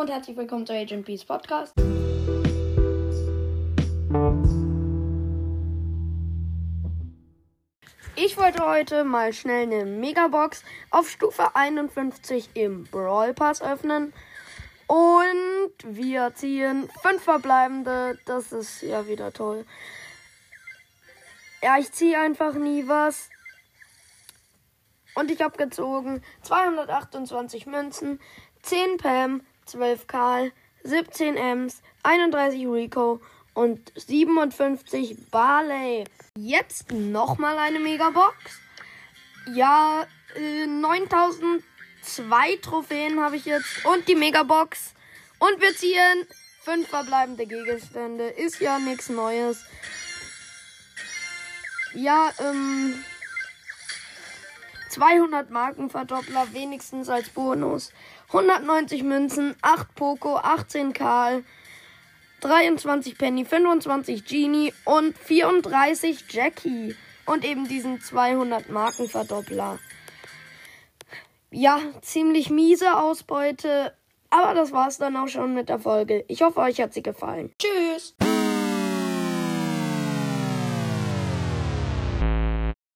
und herzlich willkommen zu Agent Peace Podcast. Ich wollte heute mal schnell eine Megabox auf Stufe 51 im Brawl Pass öffnen. Und wir ziehen fünf verbleibende. Das ist ja wieder toll. Ja, ich ziehe einfach nie was. Und ich habe gezogen 228 Münzen, 10 Pam, 12 Karl, 17 Ems, 31 Rico und 57 Barley. Jetzt nochmal eine Megabox. Ja, äh, 9002 Trophäen habe ich jetzt und die Megabox. Und wir ziehen fünf verbleibende Gegenstände. Ist ja nichts Neues. Ja, ähm. 200 Markenverdoppler wenigstens als Bonus. 190 Münzen, 8 Poco, 18 Karl, 23 Penny, 25 Genie und 34 Jackie. Und eben diesen 200 Markenverdoppler. Ja, ziemlich miese Ausbeute. Aber das war's dann auch schon mit der Folge. Ich hoffe, euch hat sie gefallen. Tschüss!